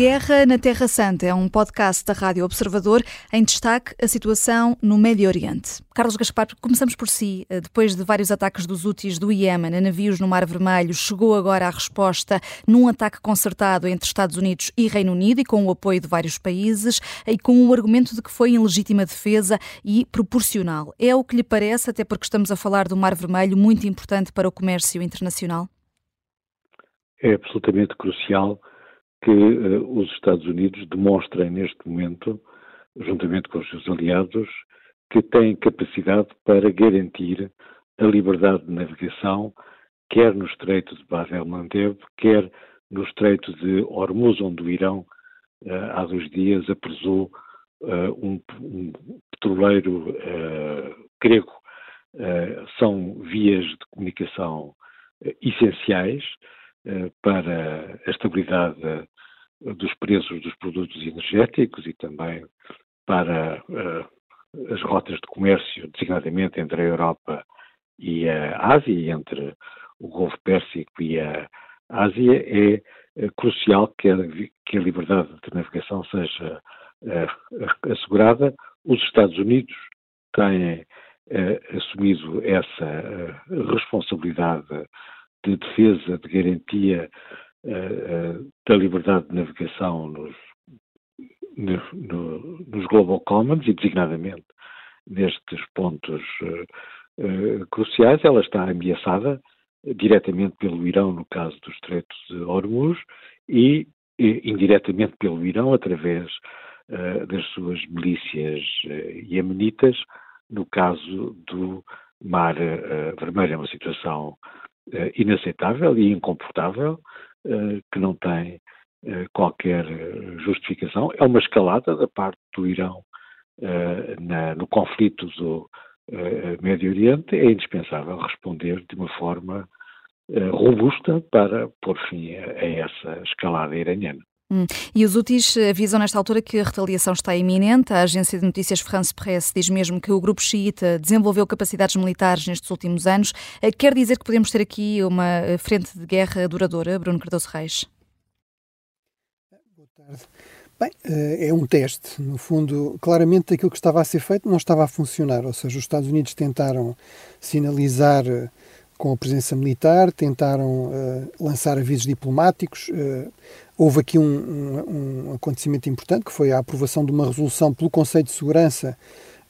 Guerra na Terra Santa é um podcast da Rádio Observador em destaque a situação no Médio Oriente. Carlos Gaspar, começamos por si. Depois de vários ataques dos úteis do Iémen a navios no Mar Vermelho, chegou agora a resposta num ataque concertado entre Estados Unidos e Reino Unido e com o apoio de vários países e com o argumento de que foi em legítima defesa e proporcional. É o que lhe parece, até porque estamos a falar do Mar Vermelho, muito importante para o comércio internacional? É absolutamente crucial que uh, os Estados Unidos demonstrem neste momento, juntamente com os seus aliados, que têm capacidade para garantir a liberdade de navegação, quer no Estreito de Bab el-Mandeb, quer no Estreito de Hormuz, onde o Irão, uh, há dois dias, apresou uh, um, um, petroleiro grego. são vias de comunicação essenciais para a estabilidade dos preços dos produtos energéticos e também para uh, as rotas de comércio, designadamente entre a Europa e a Ásia, entre o Golfo Pérsico e a Ásia, é uh, crucial que a, que a, liberdade de navegação seja assegurada. Os Estados Unidos têm assumido essa responsabilidade de defesa, de garantia da liberdade de navegação nos, no, nos Global Commons e designadamente nestes pontos uh, uh, cruciais, ela está ameaçada diretamente pelo Irão no caso do Estreito de Hormuz e, e indiretamente pelo Irão através uh, das suas milícias iemenitas no caso do Mar Vermelho. É uma situação inaceitável e incomportável eh, que não tem eh, qualquer eh, justificação. É uma escalada da parte do Irão no conflito do Médio Oriente. É indispensável responder de uma forma robusta para pôr fim a essa escalada iraniana. Hum. E os úteis avisam nesta altura que a retaliação está iminente. A agência de notícias France Press diz mesmo que o grupo xiita desenvolveu capacidades militares nestes últimos anos. Eh, quer dizer que podemos ter aqui uma eh, frente de guerra duradoura, Bruno Cardoso Reis? Boa tarde. Bem, eh, é um teste. No fundo, claramente aquilo que estava a ser feito não estava a funcionar. Ou seja, os Estados Unidos tentaram sinalizar com a presença militar, tentaram uh, lançar avisos diplomáticos. Uh, houve aqui um, um, um, acontecimento importante, que foi a aprovação de uma resolução pelo Conselho de Segurança,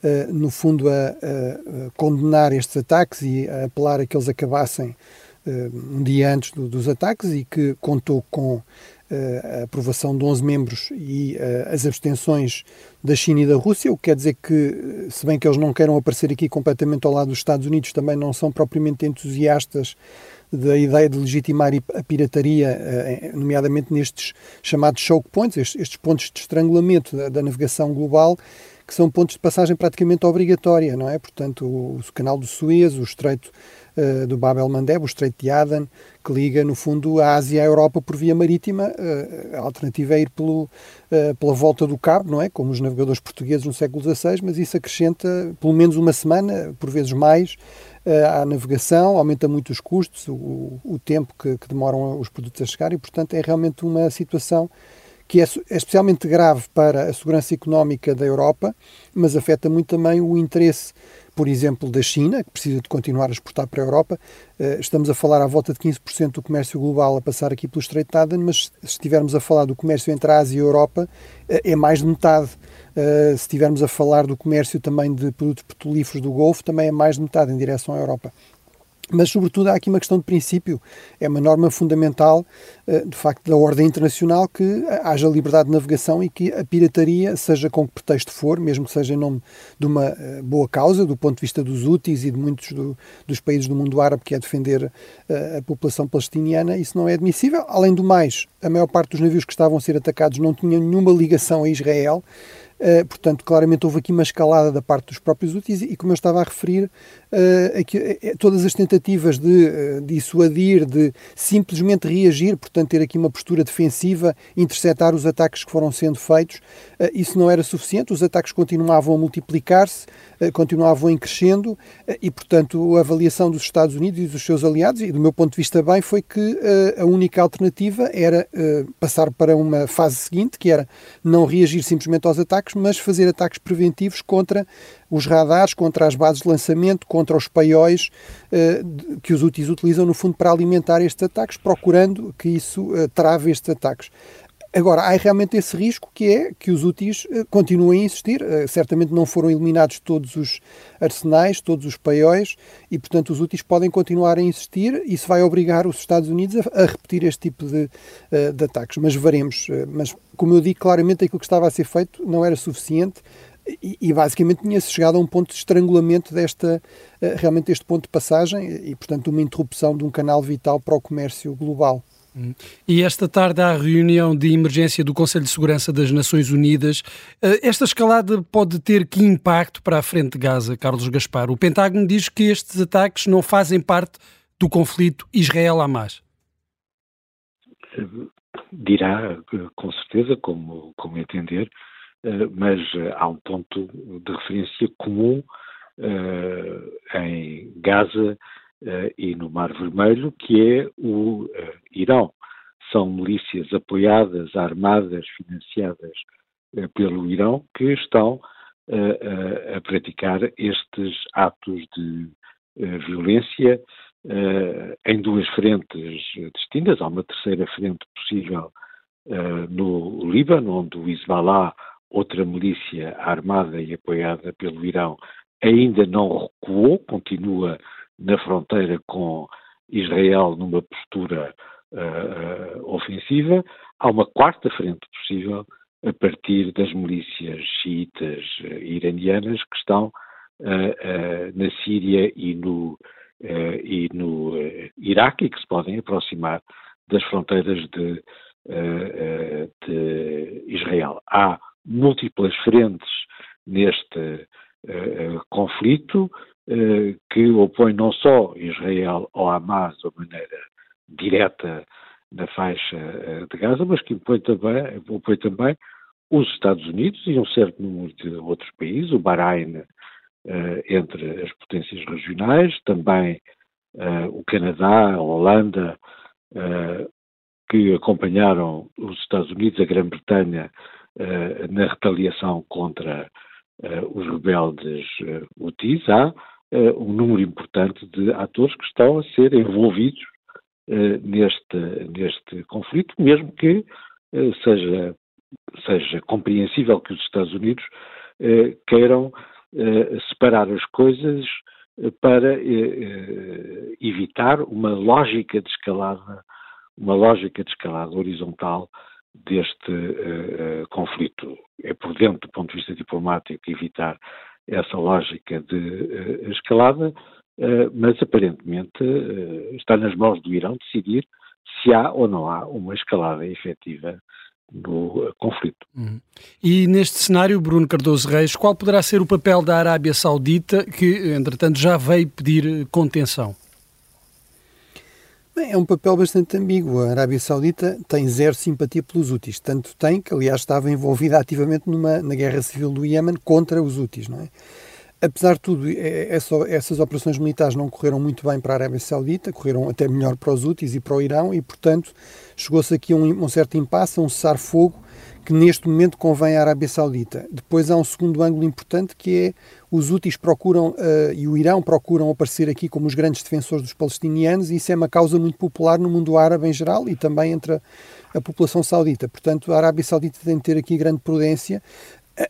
uh, no fundo, a, a, a, condenar estes ataques e a apelar a que eles acabassem um dia antes do, dos ataques e que contou com a aprovação de 11 membros e uh, as abstenções da China e da Rússia, o que quer dizer que, se bem que eles não queiram aparecer aqui completamente ao lado dos Estados Unidos, também não são propriamente entusiastas da ideia de legitimar a pirataria, nomeadamente nestes chamados choke points, estes, pontos de estrangulamento da, navegação global, que são pontos de passagem praticamente obrigatória, não é? Portanto, o, o canal do Suez, o Estreito uh, do Bab el-Mandeb, o Estreito de Aden, que liga, no fundo, a Ásia à Europa por via marítima. Uh, a alternativa é ir pelo, uh, pela volta do Cabo, não é? Como os navegadores portugueses no século XVI, mas isso acrescenta pelo menos uma semana, por vezes mais, à navegação, aumenta muito os custos, o, o tempo que, que demoram os produtos a chegar e, portanto, é realmente uma situação que é, é, especialmente grave para a segurança económica da Europa, mas afeta muito também o interesse por exemplo, da China, que precisa de continuar a exportar para a Europa. Eh, estamos a falar à volta de 15% do comércio global a passar aqui pelo Estreito de Aden, mas se estivermos a falar do comércio entre a Ásia e a Europa, eh, é mais de metade. Eh, se estivermos a falar do comércio também de produtos petrolíferos do Golfo, também é mais de metade em direção à Europa. Mas, sobretudo, há aqui uma questão de princípio. É uma norma fundamental, eh, de facto, da ordem internacional que haja liberdade de navegação e que a pirataria, seja com que pretexto for, mesmo que seja em nome de uma eh, boa causa, do ponto de vista dos úteis e de muitos do, dos países do mundo árabe, que é defender eh, a população palestiniana, isso não é admissível. Além do mais, a maior parte dos navios que estavam a ser atacados não tinham nenhuma ligação a Israel Uh, portanto, claramente houve aqui uma escalada da parte dos próprios úteis e, como eu estava a referir, uh, aqui, uh, todas as tentativas de dissuadir, de simplesmente reagir, portanto, ter aqui uma postura defensiva, interceptar os ataques que foram sendo feitos, isso não era suficiente. Os ataques continuavam a multiplicar-se, continuavam em crescendo e, portanto, a avaliação dos Estados Unidos e dos seus aliados, e do meu ponto de vista bem, foi que a única alternativa era passar para uma fase seguinte, que era não reagir simplesmente aos ataques, mas fazer ataques preventivos contra os radares, contra as bases de lançamento, contra os paióis uh, que os úteis utilizam, no fundo, para alimentar estes ataques, procurando que isso uh, trave estes ataques. Agora, há realmente esse risco que é que os úteis uh, continuem a existir. Uh, certamente não foram eliminados todos os arsenais, todos os paióis, e portanto os úteis podem continuar a existir. Isso vai obrigar os Estados Unidos a, repetir este tipo de, uh, de ataques. Mas veremos. mas, como eu digo, claramente aquilo que estava a ser feito não era suficiente. E, e basicamente tinha-se chegado a um ponto de estrangulamento desta, realmente deste ponto de passagem e, portanto, uma interrupção de um canal vital para o comércio global. E esta tarde há a reunião de emergência do Conselho de Segurança das Nações Unidas. Eh, esta escalada pode ter que impacto para a frente de Gaza, Carlos Gaspar? O Pentágono diz que estes ataques não fazem parte do conflito Israel-Hamas. Dirá, com certeza, como, como entender, eh, mas há um ponto de referência comum eh, em Gaza e no Mar Vermelho, que é o uh, Irão. São milícias apoiadas, armadas, financiadas uh, pelo Irão, que estão a praticar estes atos de violência em duas frentes distintas. Há uma terceira frente possível no Líbano, onde o Hezbollah, outra milícia armada e apoiada pelo Irão, ainda não recuou, continua na fronteira com Israel numa postura uh, uh, ofensiva. Há uma quarta frente possível a partir das milícias xiitas uh, iranianas que estão na Síria e no, e no Iraque e que se podem aproximar das fronteiras de, de Israel. Há múltiplas frentes neste conflito eh, que opõe não só Israel ao Hamas de maneira direta na faixa eh, de Gaza, mas que opõe também, opõe também os Estados Unidos e um certo número de outros países, o Bahrein eh, entre as potências regionais, também o Canadá, a Holanda, que acompanharam os Estados Unidos, a Grã-Bretanha, na retaliação contra os rebeldes Houthis. Há uh, um número importante de atores que estão a ser envolvidos neste, neste conflito, mesmo que seja, seja compreensível que os Estados Unidos queiram separar as coisas para evitar uma lógica de escalada, uma lógica de escalada horizontal deste conflito. É prudente, do ponto de vista diplomático, evitar essa lógica de uh, escalada, uh, mas aparentemente uh, está nas mãos do Irão decidir se há ou não há uma escalada efetiva no conflito. Uhum. E neste cenário, Bruno Cardoso Reis, qual poderá ser o papel da Arábia Saudita, que, entretanto, já veio pedir contenção? Bem, é um papel bastante ambíguo. A Arábia Saudita tem zero simpatia pelos úteis, tanto tem que, aliás, estava envolvida ativamente numa, na guerra civil do Iémen contra os úteis, não é? Apesar de tudo, é, é essas operações militares não correram muito bem para a Arábia Saudita, correram até melhor para os úteis e para o Irão, e, portanto, chegou-se aqui a um certo impasse, a um cessar-fogo que neste momento convém à Arábia Saudita. Depois há um segundo ângulo importante que é os úteis procuram, uh, e o Irão procuram aparecer aqui como os grandes defensores dos palestinianos, e isso é uma causa muito popular no mundo árabe em geral e também entre a, a população saudita. Portanto, a Arábia Saudita tem de ter aqui grande prudência.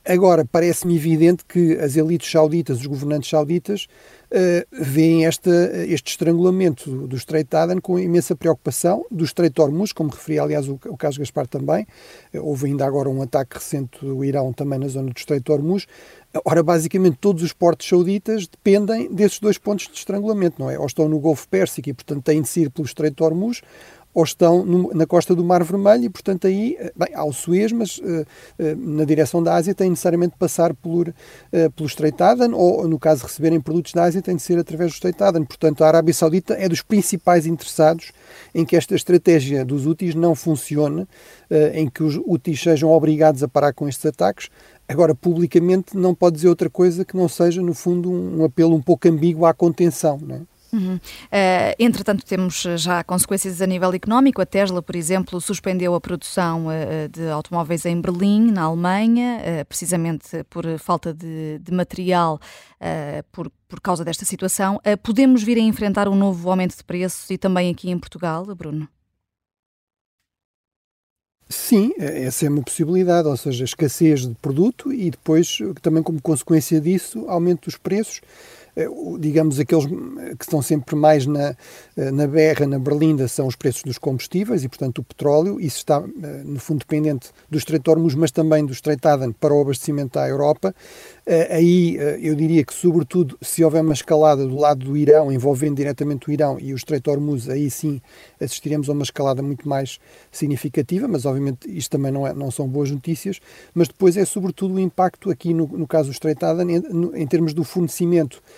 Agora, parece-me evidente que as elites sauditas, os governantes sauditas, uh, veem este estrangulamento do, Estreito de Aden com imensa preocupação, do Estreito Hormuz, como referia, aliás, o, o caso Gaspar também. Uh, houve ainda agora um ataque recente do Irão também na zona do Estreito Hormuz. Ora, basicamente, todos os portos sauditas dependem desses dois pontos de estrangulamento, não é? Ou estão no Golfo Pérsico e, portanto, têm de se ir pelo Estreito Hormuz, ou estão no, na costa do Mar Vermelho e, portanto, aí, bem, há o Suez, mas uh, uh, na direção da Ásia tem necessariamente de passar por, uh, pelo Strait Aden ou, no caso de receberem produtos da Ásia, tem de ser através do Strait Aden. Portanto, a Arábia Saudita é dos principais interessados em que esta estratégia dos úteis não funcione, em que os úteis sejam obrigados a parar com estes ataques. Agora, publicamente, não pode dizer outra coisa que não seja, no fundo, um, um apelo um pouco ambíguo à contenção. Não é? Uhum. Uh, entretanto, temos já consequências a nível económico. A Tesla, por exemplo, suspendeu a produção uh, de automóveis em Berlim, na Alemanha, uh, precisamente por falta de, de material por, por causa desta situação. podemos vir a enfrentar um novo aumento de preços e também aqui em Portugal, Bruno? Sim, é, essa é uma possibilidade, ou seja, escassez de produto e depois, também como consequência disso, aumento dos preços. Eh, digamos, aqueles que estão sempre mais na, eh, na berra, na berlinda, são os preços dos combustíveis e, portanto, o petróleo. Isso está, eh, no fundo, dependente do Estreito Hormuz, mas também do Estreito de Aden para o abastecimento à Europa. Aí, eu diria que, sobretudo, se houver uma escalada do lado do Irão, envolvendo diretamente o Irão e o Estreito Hormuz, aí sim assistiremos a uma escalada muito mais significativa, mas, obviamente, isto também não, é, não são boas notícias. Mas depois é, sobretudo, o impacto aqui, no, no caso do Estreito de Aden, em, em termos do fornecimento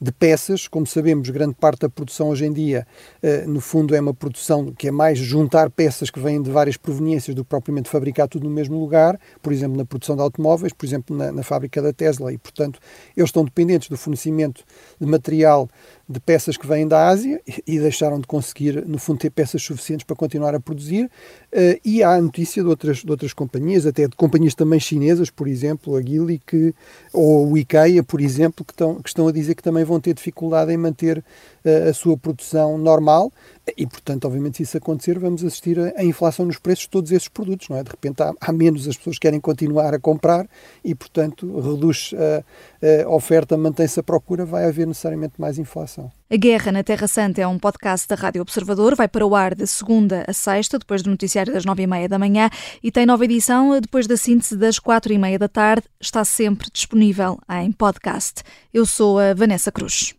de peças. Como sabemos, grande parte da produção hoje em dia, eh, no fundo, é uma produção que é mais juntar peças que vêm de várias proveniências do que propriamente fabricar tudo no mesmo lugar, por exemplo, na produção de automóveis, por exemplo, na, na fábrica da Tesla, e, portanto, eles estão dependentes do fornecimento de material de peças que vêm da Ásia e deixaram de conseguir, no fundo, ter peças suficientes para continuar a produzir. Uh, e há notícia de outras, de outras companhias, até de companhias também chinesas, por exemplo, a Geely que, ou o IKEA, por exemplo, que estão, que estão a dizer que também vão ter dificuldade em manter uh, a sua produção normal. E, portanto, obviamente, se isso acontecer, vamos assistir à inflação nos preços de todos esses produtos, não é? De repente há, há menos as pessoas que querem continuar a comprar e, portanto, reduz a, a oferta, mantém-se a procura, vai haver necessariamente mais inflação. A Guerra na Terra Santa é um podcast da Rádio Observador, vai para o ar de segunda a sexta, depois do noticiário das nove e meia da manhã e tem nova edição depois da síntese das quatro e meia da tarde. Está sempre disponível em podcast. Eu sou a Vanessa Cruz.